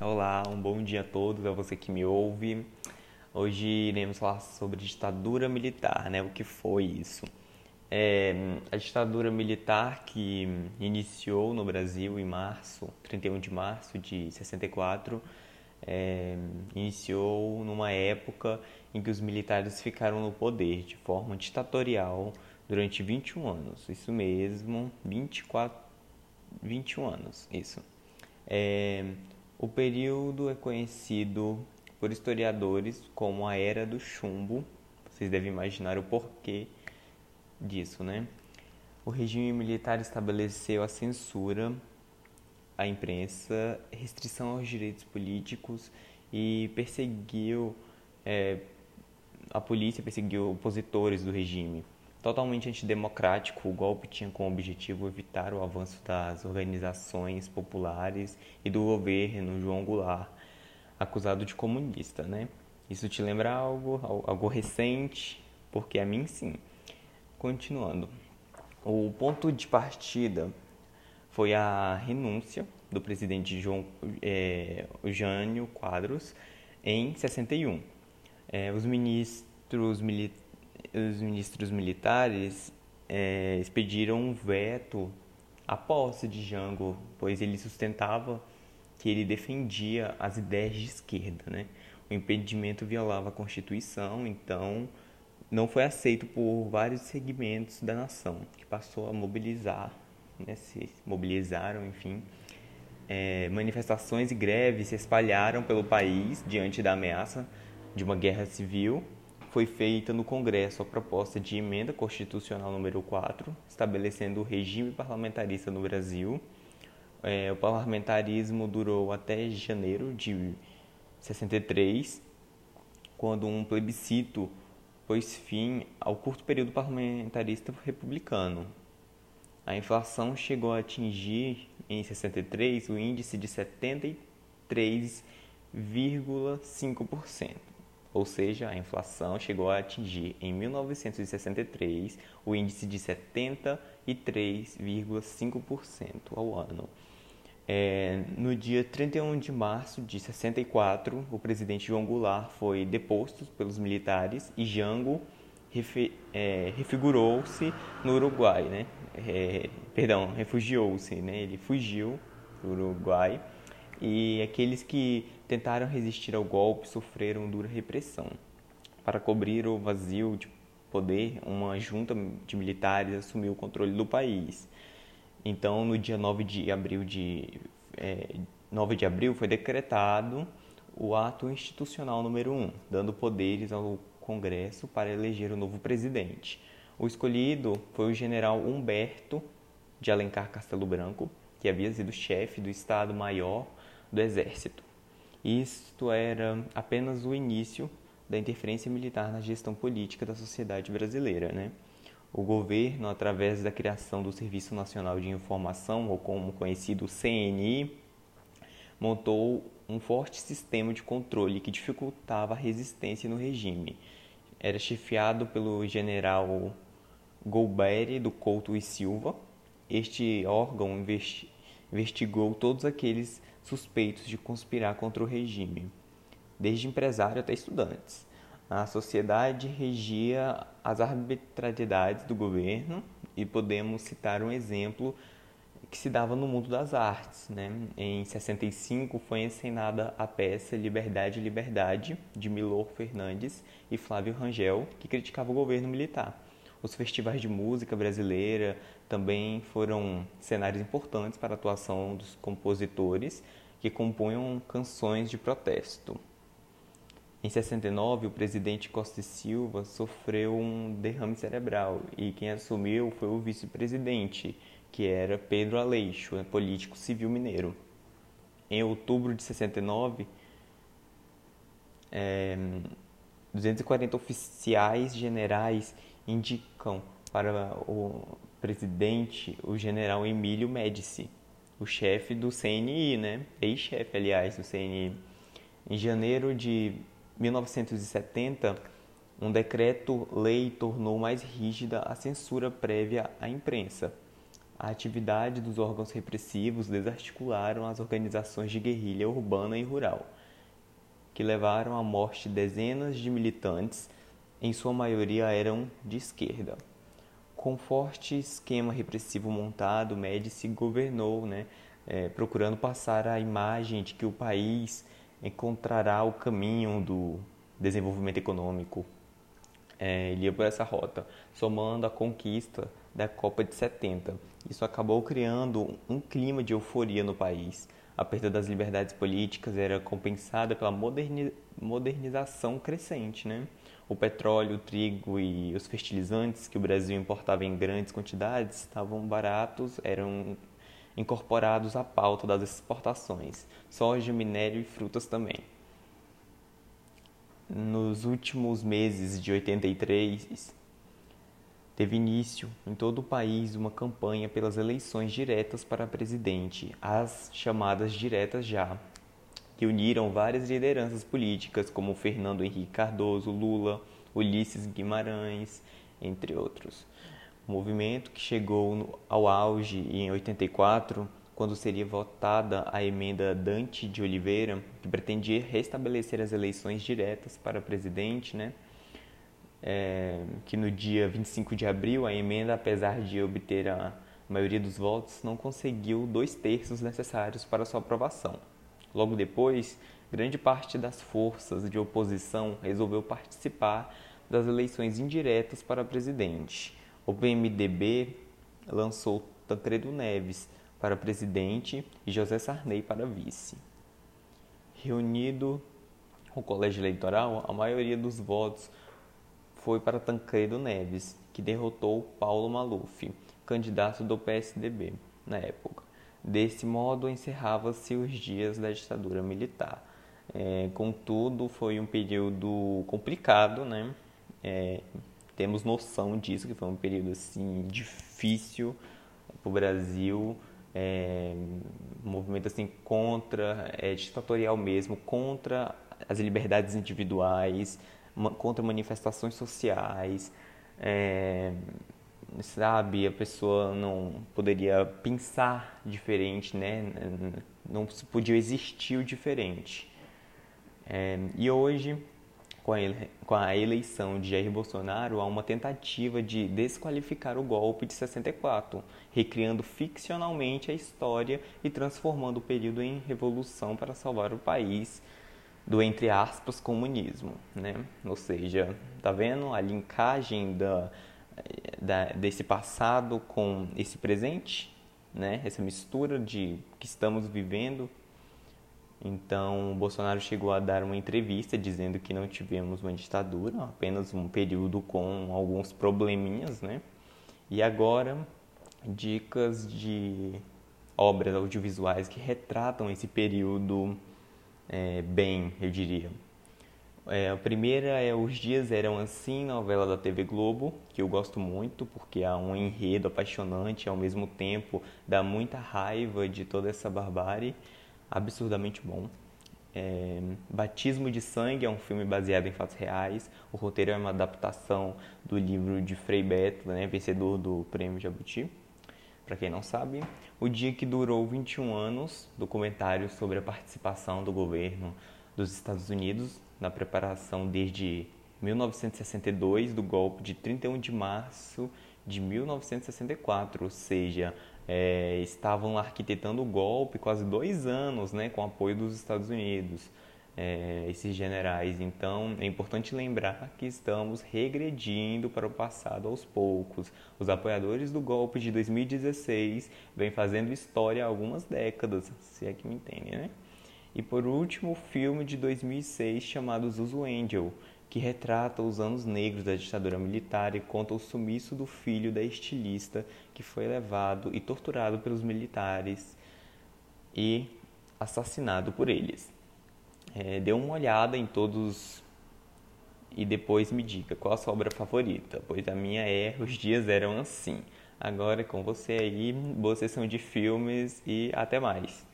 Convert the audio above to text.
Olá, um bom dia a todos, a você que me ouve. Hoje iremos falar sobre ditadura militar, né? O que foi isso? É, a ditadura militar que iniciou no Brasil em março, 31 de março de 64, é, iniciou numa época em que os militares ficaram no poder de forma ditatorial durante 21 anos. Isso mesmo, 24, 21 anos, isso. É, o período é conhecido por historiadores como a Era do Chumbo. Vocês devem imaginar o porquê disso, né? O regime militar estabeleceu a censura à imprensa, restrição aos direitos políticos e perseguiu é, a polícia perseguiu opositores do regime. Totalmente antidemocrático, o golpe tinha como objetivo evitar o avanço das organizações populares e do governo João Goulart, acusado de comunista, né? Isso te lembra algo, algo recente? Porque a mim sim. Continuando. O ponto de partida foi a renúncia do presidente João é, Jânio Quadros em 61. É, os ministros militares os ministros militares é, expediram um veto à posse de Jango, pois ele sustentava que ele defendia as ideias de esquerda, né? O impedimento violava a Constituição, então não foi aceito por vários segmentos da nação, que passou a mobilizar, né? se mobilizaram, enfim. É, manifestações e greves se espalharam pelo país diante da ameaça de uma guerra civil foi feita no Congresso a proposta de emenda constitucional número 4, estabelecendo o regime parlamentarista no Brasil. É, o parlamentarismo durou até janeiro de 63, quando um plebiscito pôs fim ao curto período parlamentarista republicano. A inflação chegou a atingir, em 63, o índice de 73,5% ou seja, a inflação chegou a atingir em 1963 o índice de 73,5% ao ano. É, no dia 31 de março de 64, o presidente João Goulart foi deposto pelos militares e Jango refi, é, refigurou-se no Uruguai, né? É, perdão, refugiou-se, né? Ele fugiu do Uruguai e aqueles que tentaram resistir ao golpe sofreram dura repressão. Para cobrir o vazio de poder, uma junta de militares assumiu o controle do país. Então, no dia 9 de abril de é, 9 de abril foi decretado o ato institucional número 1, dando poderes ao Congresso para eleger o novo presidente. O escolhido foi o general Humberto de Alencar Castelo Branco, que havia sido chefe do Estado-Maior do Exército. Isto era apenas o início da interferência militar na gestão política da sociedade brasileira. Né? O governo, através da criação do Serviço Nacional de Informação, ou como conhecido CNI, montou um forte sistema de controle que dificultava a resistência no regime. Era chefiado pelo general Golbery do Couto e Silva. Este órgão investigou todos aqueles suspeitos de conspirar contra o regime, desde empresário até estudantes. A sociedade regia as arbitrariedades do governo e podemos citar um exemplo que se dava no mundo das artes. Né? Em 65 foi encenada a peça Liberdade, Liberdade, de Milor Fernandes e Flávio Rangel, que criticava o governo militar. Os festivais de música brasileira também foram cenários importantes para a atuação dos compositores que compunham canções de protesto. Em 69, o presidente Costa e Silva sofreu um derrame cerebral e quem assumiu foi o vice-presidente, que era Pedro Aleixo, político civil mineiro. Em outubro de 69, é, 240 oficiais generais indicam para o presidente o general Emílio Médici, o chefe do CNI, né? Ex-chefe, aliás, do CNI. Em janeiro de 1970, um decreto-lei tornou mais rígida a censura prévia à imprensa. A atividade dos órgãos repressivos desarticularam as organizações de guerrilha urbana e rural, que levaram à morte dezenas de militantes, em sua maioria eram de esquerda. Com forte esquema repressivo montado, Médici governou, né, é, procurando passar a imagem de que o país encontrará o caminho do desenvolvimento econômico. É, ele ia por essa rota, somando a conquista da Copa de 70. Isso acabou criando um clima de euforia no país. A perda das liberdades políticas era compensada pela moderni modernização crescente. Né? O petróleo, o trigo e os fertilizantes que o Brasil importava em grandes quantidades estavam baratos, eram incorporados à pauta das exportações, soja, minério e frutas também. Nos últimos meses de 83, teve início em todo o país uma campanha pelas eleições diretas para presidente, as chamadas diretas já, que uniram várias lideranças políticas como Fernando Henrique Cardoso, Lula, Ulisses Guimarães, entre outros. Movimento que chegou ao auge em 84, quando seria votada a emenda Dante de Oliveira, que pretendia restabelecer as eleições diretas para presidente, né? É, que no dia 25 de abril a emenda, apesar de obter a maioria dos votos, não conseguiu dois terços necessários para sua aprovação. Logo depois, grande parte das forças de oposição resolveu participar das eleições indiretas para presidente o PMDB lançou Tancredo Neves para presidente e José Sarney para vice. Reunido o colégio eleitoral, a maioria dos votos foi para Tancredo Neves, que derrotou Paulo Maluf, candidato do PSDB na época. Desse modo, encerrava-se os dias da ditadura militar. É, contudo, foi um período complicado, né? É, temos noção disso, que foi um período assim difícil para o Brasil, é, movimento assim contra, é, ditatorial mesmo, contra as liberdades individuais, contra manifestações sociais, é, sabe, a pessoa não poderia pensar diferente, né? Não podia existir o diferente. É, e hoje com a eleição de Jair Bolsonaro, há uma tentativa de desqualificar o golpe de 64, recriando ficcionalmente a história e transformando o período em revolução para salvar o país do entre aspas comunismo, né? Ou seja, tá vendo a linkagem da, da desse passado com esse presente, né? Essa mistura de que estamos vivendo então, Bolsonaro chegou a dar uma entrevista dizendo que não tivemos uma ditadura, apenas um período com alguns probleminhas, né? E agora, dicas de obras audiovisuais que retratam esse período é, bem, eu diria. É, a primeira é Os Dias Eram Assim, novela da TV Globo, que eu gosto muito porque há um enredo apaixonante e ao mesmo tempo dá muita raiva de toda essa barbárie absurdamente bom. É, Batismo de Sangue é um filme baseado em fatos reais. O roteiro é uma adaptação do livro de Frei Beto, né, vencedor do Prêmio Jabuti. Para quem não sabe, O Dia que Durou 21 Anos, documentário sobre a participação do governo dos Estados Unidos na preparação desde 1962 do golpe de 31 de março de 1964, ou seja, é, estavam arquitetando o golpe quase dois anos, né, com apoio dos Estados Unidos, é, esses generais. Então, é importante lembrar que estamos regredindo para o passado aos poucos. Os apoiadores do golpe de 2016 vêm fazendo história há algumas décadas, se é que me entendem, né? E por último, o filme de 2006 chamado Zuzu Angel, que retrata os anos negros da ditadura militar e conta o sumiço do filho da estilista que foi levado e torturado pelos militares e assassinado por eles. É, dê uma olhada em todos e depois me diga qual a sua obra favorita, pois a minha é Os Dias Eram Assim. Agora é com você aí, boa sessão de filmes e até mais.